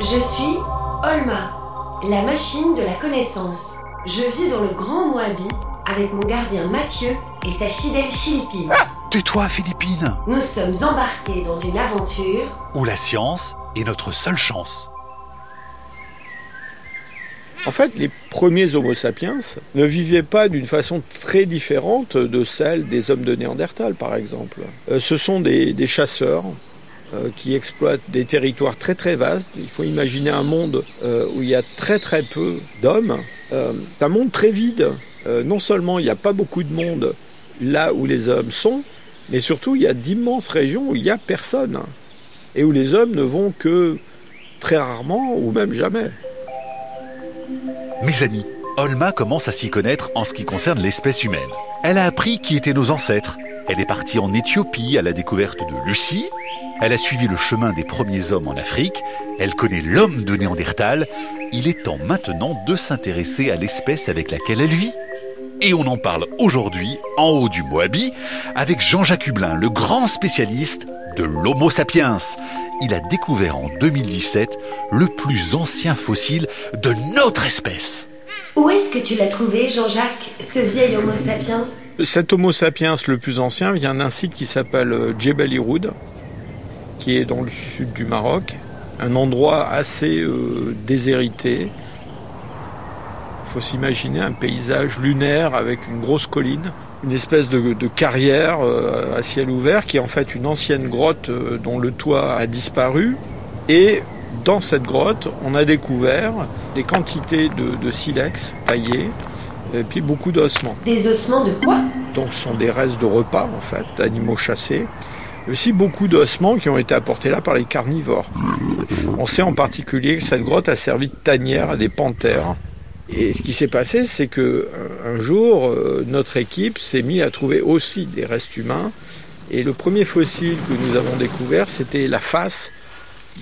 Je suis Olma, la machine de la connaissance. Je vis dans le Grand Moabi avec mon gardien Mathieu et sa fidèle Philippine. Tais-toi, Philippine Nous sommes embarqués dans une aventure Où la science est notre seule chance. En fait, les premiers Homo sapiens ne vivaient pas d'une façon très différente de celle des hommes de Néandertal, par exemple. Euh, ce sont des, des chasseurs qui exploitent des territoires très très vastes. Il faut imaginer un monde euh, où il y a très très peu d'hommes. Euh, un monde très vide. Euh, non seulement il n'y a pas beaucoup de monde là où les hommes sont, mais surtout il y a d'immenses régions où il n'y a personne. Et où les hommes ne vont que très rarement ou même jamais. Mes amis, Olma commence à s'y connaître en ce qui concerne l'espèce humaine. Elle a appris qui étaient nos ancêtres. Elle est partie en Éthiopie à la découverte de Lucie. Elle a suivi le chemin des premiers hommes en Afrique. Elle connaît l'homme de Néandertal. Il est temps maintenant de s'intéresser à l'espèce avec laquelle elle vit. Et on en parle aujourd'hui, en haut du Moabi, avec Jean-Jacques Hublin, le grand spécialiste de l'Homo sapiens. Il a découvert en 2017 le plus ancien fossile de notre espèce. Où est-ce que tu l'as trouvé, Jean-Jacques, ce vieil Homo sapiens? Cet Homo sapiens le plus ancien vient d'un site qui s'appelle euh, Djebel Iroud, qui est dans le sud du Maroc, un endroit assez euh, déshérité. Il faut s'imaginer un paysage lunaire avec une grosse colline, une espèce de, carrière euh, à ciel ouvert qui est en fait une ancienne grotte dont le toit a disparu. Et dans cette grotte, on a découvert des quantités de, de silex taillés et puis beaucoup d'ossements. Des ossements de quoi? Donc ce sont des restes de repas en fait, d'animaux chassés. Et aussi beaucoup d'ossements qui ont été apportés là par les carnivores. On sait en particulier que cette grotte a servi de tanière à des panthères. Et ce qui s'est passé, c'est que un jour, euh, notre équipe s'est mis à trouver aussi des restes humains. Et le premier fossile que nous avons découvert, c'était la face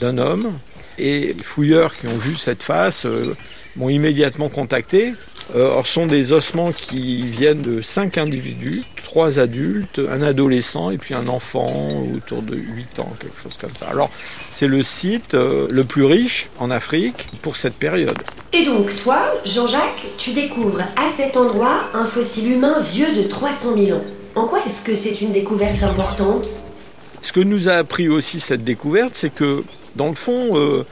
d'un homme. Et les fouilleurs qui ont vu cette face euh, m'ont immédiatement contacté. Euh, or, ce sont des ossements qui viennent de cinq individus, trois adultes, un adolescent et puis un enfant autour de 8 ans, quelque chose comme ça. Alors, c'est le site euh, le plus riche en Afrique pour cette période. Et donc, toi, Jean-Jacques, tu découvres à cet endroit un fossile humain vieux de 300 000 ans. En quoi est-ce que c'est une découverte importante? Ce que nous a appris aussi cette découverte, c'est que, dans le fond, euh,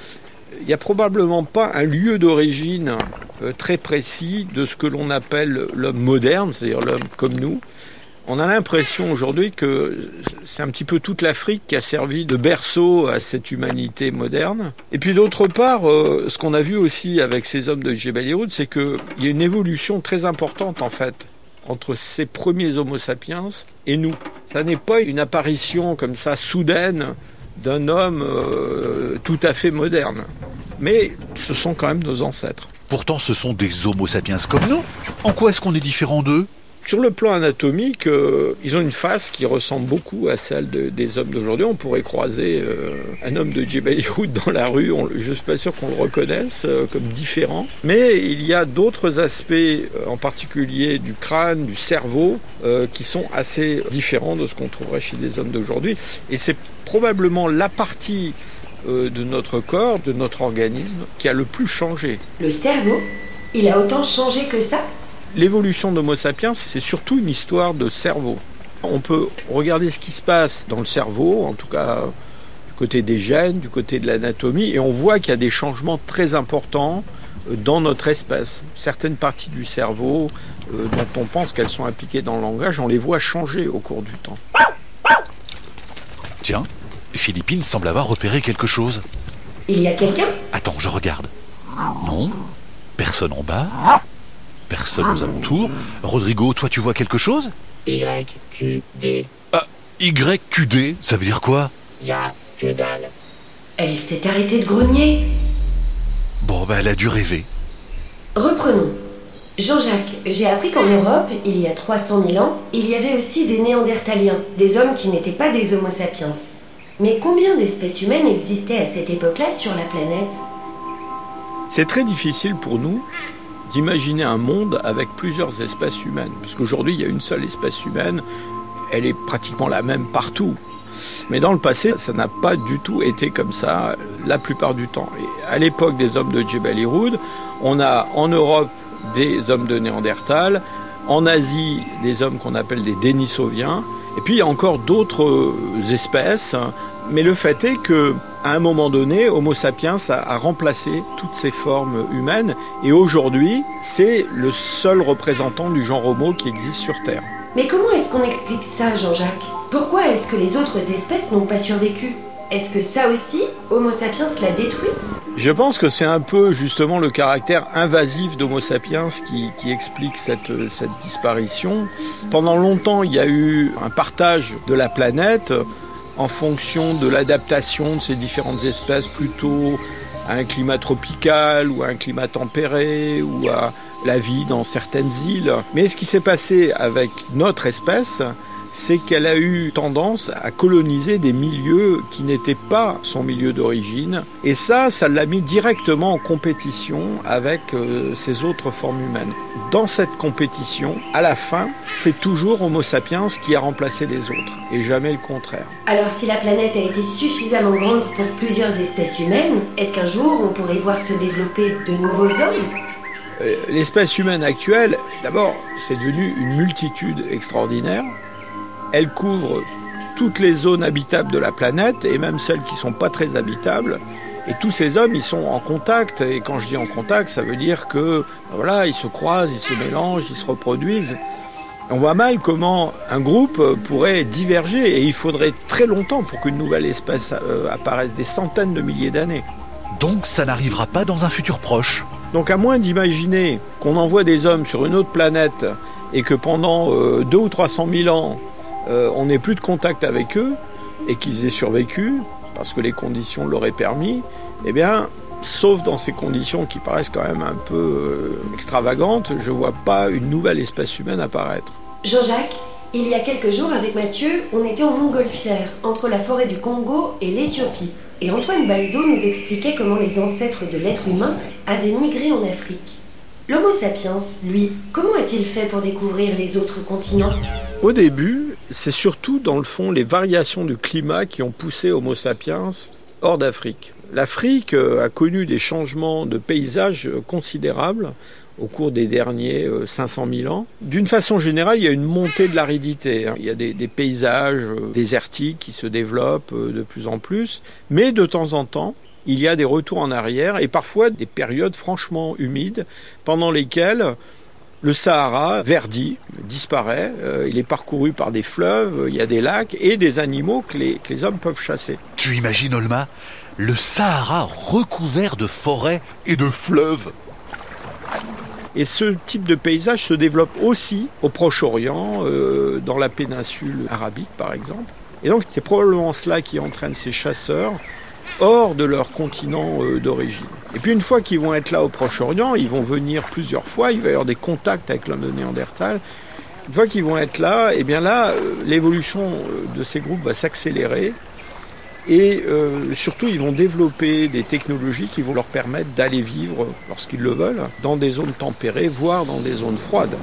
il n'y a probablement pas un lieu d'origine euh, très précis de ce que l'on appelle l'homme moderne, c'est-à-dire l'homme comme nous. On a l'impression aujourd'hui que c'est un petit peu toute l'Afrique qui a servi de berceau à cette humanité moderne. Et puis d'autre part, euh, ce qu'on a vu aussi avec ces hommes de Jebel Iroud, c'est qu'il y a une évolution très importante en fait entre ces premiers Homo sapiens et nous. Ça n'est pas une apparition comme ça soudaine d'un homme euh, tout à fait moderne. Mais ce sont quand même nos ancêtres. Pourtant, ce sont des Homo sapiens comme nous. En quoi est-ce qu'on est différent d'eux? Sur le plan anatomique, euh, ils ont une face qui ressemble beaucoup à celle de- des hommes d'aujourd'hui. On pourrait croiser euh, un homme de Jebel Iroud dans la rue. Je ne suis pas sûr qu'on le reconnaisse euh, comme différent. Mais il y a d'autres aspects, en particulier du crâne, du cerveau, qui sont assez différents de ce qu'on trouverait chez les hommes d'aujourd'hui. Et c'est probablement la partie de notre corps, de notre organisme, qui a le plus changé. Le cerveau Il a autant changé que ça? L'évolution d'Homo sapiens, c'est surtout une histoire de cerveau. On peut regarder ce qui se passe dans le cerveau, en tout cas du côté des gènes, du côté de l'anatomie, et on voit qu'il y a des changements très importants euh, dans notre espèce. Certaines parties du cerveau euh, dont on pense qu'elles sont impliquées dans le langage, on les voit changer au cours du temps. Tiens, Philippine semble avoir repéré quelque chose. Il y a quelqu'un? Attends, je regarde. Non, personne en bas. Personne aux alentours. Rodrigo, toi tu vois quelque chose? YQD, Ah, YQD, ça veut dire quoi? Y'a que dalle. Elle s'est arrêtée de grogner. Bon, bah elle a dû rêver. Reprenons. Jean-Jacques, j'ai appris qu'en Europe, il y a 300 000 ans, il y avait aussi des Néandertaliens, des hommes qui n'étaient pas des Homo sapiens. Mais combien d'espèces humaines existaient à cette époque-là sur la planète? C'est très difficile pour nous d'imaginer un monde avec plusieurs espèces humaines. Parce qu'aujourd'hui, il y a une seule espèce humaine, elle est pratiquement la même partout. Mais dans le passé, ça n'a pas du tout été comme ça la plupart du temps. À l'époque des hommes de Jebel Irhoud, on a en Europe des hommes de Néandertal, en Asie des hommes qu'on appelle des Denisoviens, et puis il y a encore d'autres espèces. Mais le fait est que à un moment donné, Homo sapiens a, remplacé toutes ces formes humaines. Et aujourd'hui, c'est le seul représentant du genre Homo qui existe sur Terre. Mais comment est-ce qu'on explique ça, Jean-Jacques? Pourquoi est-ce que les autres espèces n'ont pas survécu? Est-ce que ça aussi, Homo sapiens l'a détruit? Je pense que c'est un peu justement le caractère invasif d'Homo sapiens qui, qui explique cette, cette disparition. Pendant longtemps, il y a eu un partage de la planète en fonction de l'adaptation de ces différentes espèces plutôt à un climat tropical ou à un climat tempéré ou à la vie dans certaines îles. Mais ce qui s'est passé avec notre espèce, c'est qu'elle a eu tendance à coloniser des milieux qui n'étaient pas son milieu d'origine. Et ça, ça l'a mis directement en compétition avec euh, ces autres formes humaines. Dans cette compétition, à la fin, c'est toujours Homo sapiens qui a remplacé les autres, et jamais le contraire. Alors si la planète a été suffisamment grande pour plusieurs espèces humaines, est-ce qu'un jour on pourrait voir se développer de nouveaux hommes? Euh, L'espèce humaine actuelle, d'abord, c'est devenu une multitude extraordinaire. Elle couvre toutes les zones habitables de la planète et même celles qui ne sont pas très habitables. Et tous ces hommes, ils sont en contact. Et quand je dis en contact, ça veut dire que ben voilà, ils se croisent, ils se mélangent, ils se reproduisent. On voit mal comment un groupe pourrait diverger et il faudrait très longtemps pour qu'une nouvelle espèce euh, apparaisse, des centaines de milliers d'années. Donc ça n'arrivera pas dans un futur proche. Donc à moins d'imaginer qu'on envoie des hommes sur une autre planète et que pendant euh, deux ou 300 000 ans, euh, on n'ait plus de contact avec eux et qu'ils aient survécu, parce que les conditions l'auraient permis, eh bien, sauf dans ces conditions qui paraissent quand même un peu euh, extravagantes, je vois pas une nouvelle espèce humaine apparaître. Jean-Jacques, il y a quelques jours avec Mathieu, on était en montgolfière, entre la forêt du Congo et l'Éthiopie. Et Antoine Balzo nous expliquait comment les ancêtres de l'être humain avaient migré en Afrique. L'Homo sapiens, lui, comment a-t-il fait pour découvrir les autres continents? Au début, c'est surtout dans le fond les variations du climat qui ont poussé Homo sapiens hors d'Afrique. L'Afrique euh, a connu des changements de paysage euh, considérables au cours des derniers euh, 500 000 ans. D'une façon générale, il y a une montée de l'aridité. hein. Il y a des, des paysages euh, désertiques qui se développent euh, de plus en plus, mais de temps en temps, il y a des retours en arrière et parfois des périodes franchement humides pendant lesquelles le Sahara verdit, disparaît, euh, il est parcouru par des fleuves, il y a des lacs et des animaux que les, que les hommes peuvent chasser. Tu imagines, Olma, le Sahara recouvert de forêts et de fleuves Et ce type de paysage se développe aussi au Proche-Orient, euh, dans la péninsule arabique par exemple. Et donc c'est probablement cela qui entraîne ces chasseurs hors de leur continent euh, d'origine. Et puis une fois qu'ils vont être là au Proche-Orient, ils vont venir plusieurs fois, il va y avoir des contacts avec l'homme de Néandertal. Une fois qu'ils vont être là, et bien là, euh, l'évolution euh, de ces groupes va s'accélérer. Et surtout, ils vont développer des technologies qui vont leur permettre d'aller vivre, lorsqu'ils le veulent, dans des zones tempérées, voire dans des zones froides.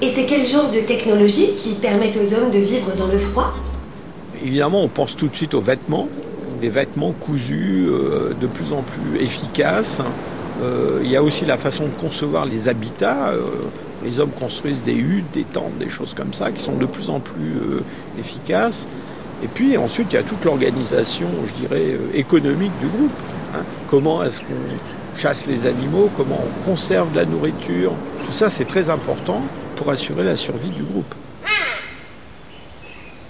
Et c'est quel genre de technologie qui permettent aux hommes de vivre dans le froid? Évidemment, on pense tout de suite aux vêtements, des vêtements cousus euh, de plus en plus efficaces. Euh, il y a aussi la façon de concevoir les habitats. Euh, les hommes construisent des huttes, des tentes, des choses comme ça, qui sont de plus en plus efficaces. Et puis ensuite, il y a toute l'organisation, je dirais, économique du groupe. hein. Comment est-ce qu'on chasse les animaux, comment on conserve la nourriture. Tout ça, c'est très important pour assurer la survie du groupe.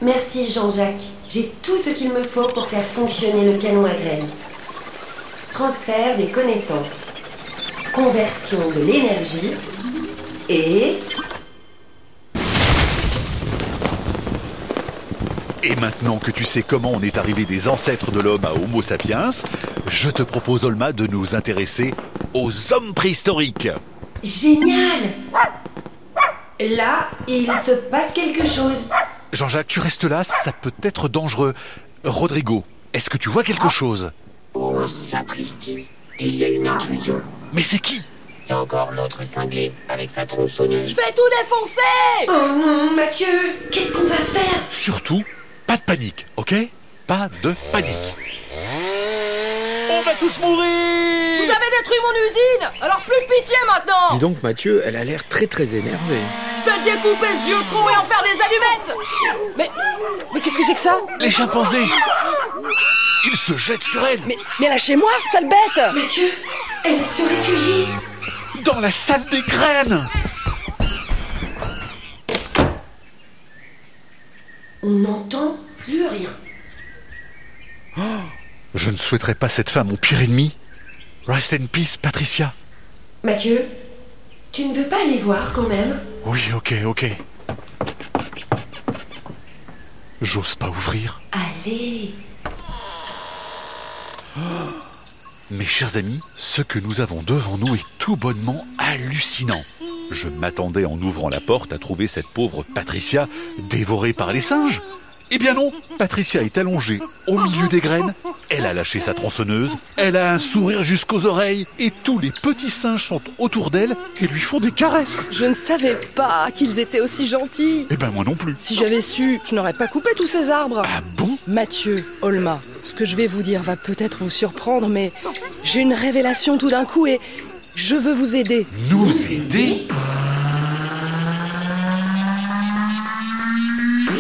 Merci Jean-Jacques. J'ai tout ce qu'il me faut pour faire fonctionner le canon à graines. Transfert des connaissances. Conversion de l'énergie. Et... Et maintenant que tu sais comment on est arrivé des ancêtres de l'homme à Homo sapiens, je te propose, Olma, de nous intéresser aux hommes préhistoriques. Génial Là, il se passe quelque chose. Jean-Jacques, tu restes là, ça peut être dangereux. Rodrigo, est-ce que tu vois quelque chose? Oh, sapristi. Il y a une intrusion. Mais c'est qui? C'est encore l'autre cinglé avec sa tronçonneuse. Je vais tout défoncer Oh non, Mathieu Qu'est-ce qu'on va faire? Surtout, pas de panique, ok? Pas de panique. On va tous mourir Vous avez détruit mon usine Alors plus de pitié maintenant Dis donc Mathieu, elle a l'air très très énervée. Faites découper ce vieux trou et en faire des allumettes Mais... Mais qu'est-ce que c'est que ça? Les chimpanzés Ils se jettent sur elle Mais, mais lâchez-moi, sale bête Mathieu, elle se réfugie. Dans la salle des graines On n'entend plus rien. Je ne souhaiterais pas cette femme mon pire ennemi. Rest in peace, Patricia. Mathieu, tu ne veux pas aller voir quand même Oui, ok, ok. J'ose pas ouvrir. Allez. Mes chers amis, ce que nous avons devant nous est tout bonnement hallucinant. Je m'attendais en ouvrant la porte à trouver cette pauvre Patricia dévorée par les singes. Eh bien non, Patricia est allongée au milieu des graines, elle a lâché sa tronçonneuse, elle a un sourire jusqu'aux oreilles, et tous les petits singes sont autour d'elle et lui font des caresses. Je ne savais pas qu'ils étaient aussi gentils Eh ben moi non plus. Si j'avais su, je n'aurais pas coupé tous ces arbres Ah bon? Mathieu, Olma, ce que je vais vous dire va peut-être vous surprendre, mais j'ai une révélation tout d'un coup et je veux vous aider. Nous aider?